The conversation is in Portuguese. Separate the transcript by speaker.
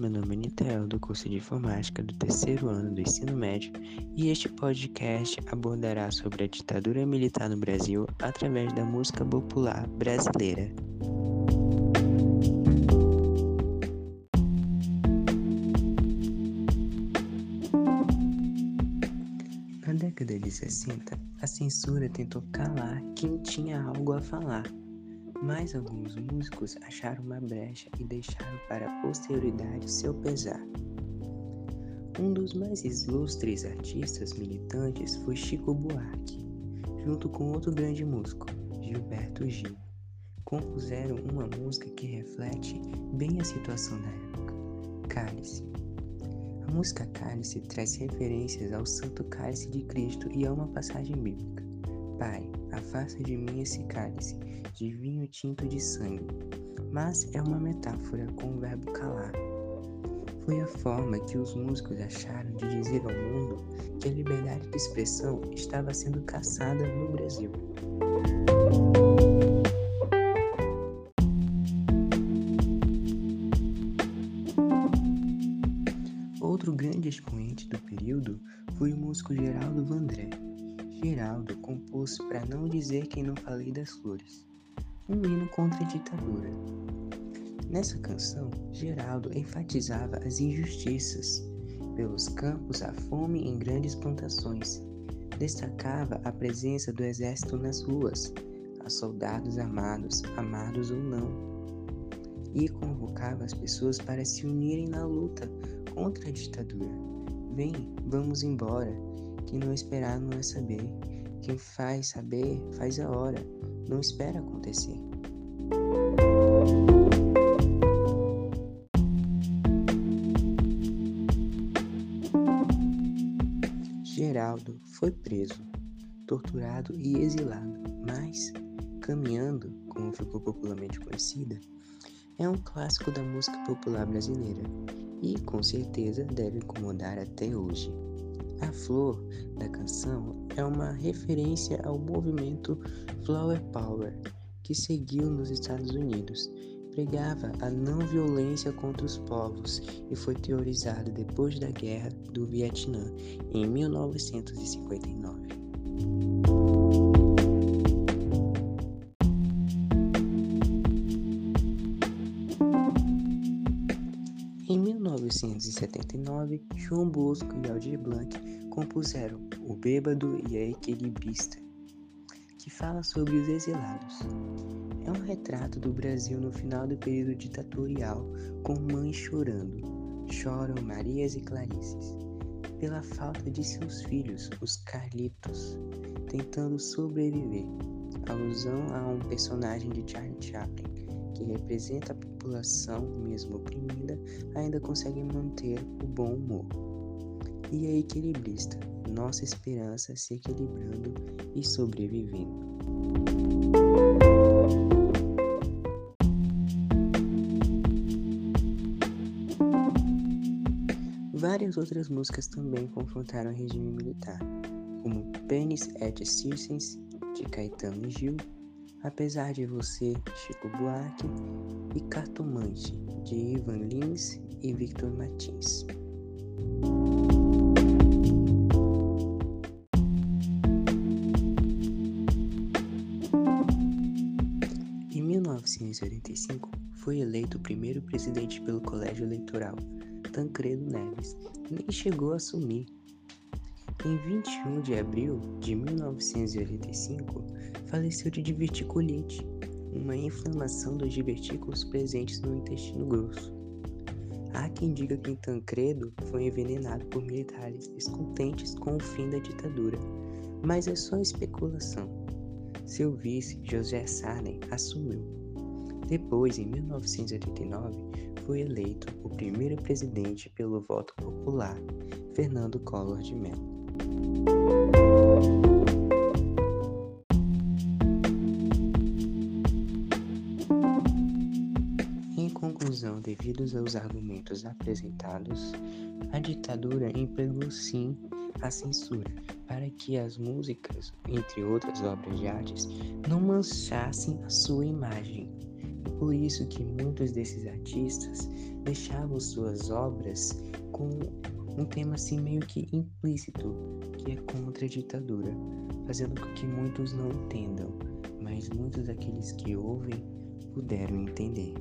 Speaker 1: meu nome é Nitel, do curso de Informática do terceiro ano do ensino médio, e este podcast abordará sobre a ditadura militar no Brasil através da música popular brasileira. Na década de 60, a censura tentou calar quem tinha algo a falar mas alguns músicos acharam uma brecha e deixaram para a posterioridade seu pesar. Um dos mais ilustres artistas militantes foi Chico Buarque, junto com outro grande músico, Gilberto Gil. Compuseram uma música que reflete bem a situação da época, Cálice. A música Cálice traz referências ao Santo Cálice de Cristo e a uma passagem bíblica. Pai, afasta de mim esse cálice de vinho tinto de sangue. Mas é uma metáfora com o verbo calar. Foi a forma que os músicos acharam de dizer ao mundo que a liberdade de expressão estava sendo caçada no Brasil. Outro grande expoente do período foi o músico Geraldo Vandré, Geraldo compôs Para Não Dizer Que Não Falei das Flores, um hino contra a ditadura. Nessa canção, Geraldo enfatizava as injustiças, pelos campos a fome em grandes plantações, destacava a presença do exército nas ruas, a soldados armados, amados ou não, e convocava as pessoas para se unirem na luta contra a ditadura. Vem, vamos embora, quem não esperar não é saber. Quem faz saber, faz a hora. Não espera acontecer. Geraldo foi preso, torturado e exilado, mas Caminhando, como ficou popularmente conhecida, é um clássico da música popular brasileira e com certeza deve incomodar até hoje. A flor da canção é uma referência ao movimento Flower Power que seguiu nos Estados Unidos. Pregava a não violência contra os povos e foi teorizado depois da Guerra do Vietnã, em 1959. 1979, João Bosco e Aldir Blanc compuseram O Bêbado e a Equilibrista, que fala sobre os exilados. É um retrato do Brasil no final do período ditatorial, com mães chorando. Choram Marias e Clarices, pela falta de seus filhos, os Carlitos, tentando sobreviver. Alusão a um personagem de Charlie Chaplin, que representa a população, mesmo oprimida, ainda consegue manter o bom humor. E a equilibrista, nossa esperança se equilibrando e sobrevivendo. Várias outras músicas também confrontaram o regime militar, como Penis et Circens, de Caetano Gil, Apesar de Você, Chico Buarque, e Cartomante, de Ivan Lins e Victor Martins. Em 1985, foi eleito o primeiro presidente pelo Colégio Eleitoral, Tancredo Neves, nem chegou a assumir. Em 21 de abril de 1985, faleceu de diverticulite, uma inflamação dos divertículos presentes no intestino grosso. Há quem diga que Tancredo foi envenenado por militares descontentes com o fim da ditadura, mas é só especulação. Seu vice, José Sarney, assumiu. Depois, em 1989, foi eleito o primeiro presidente pelo voto popular, Fernando Collor de Mello. Conclusão, devido aos argumentos apresentados, a ditadura empregou sim a censura para que as músicas, entre outras obras de artes, não manchassem a sua imagem. Por isso que muitos desses artistas deixavam suas obras com um tema assim meio que implícito, que é contra a ditadura, fazendo com que muitos não entendam, mas muitos daqueles que ouvem puderam entender.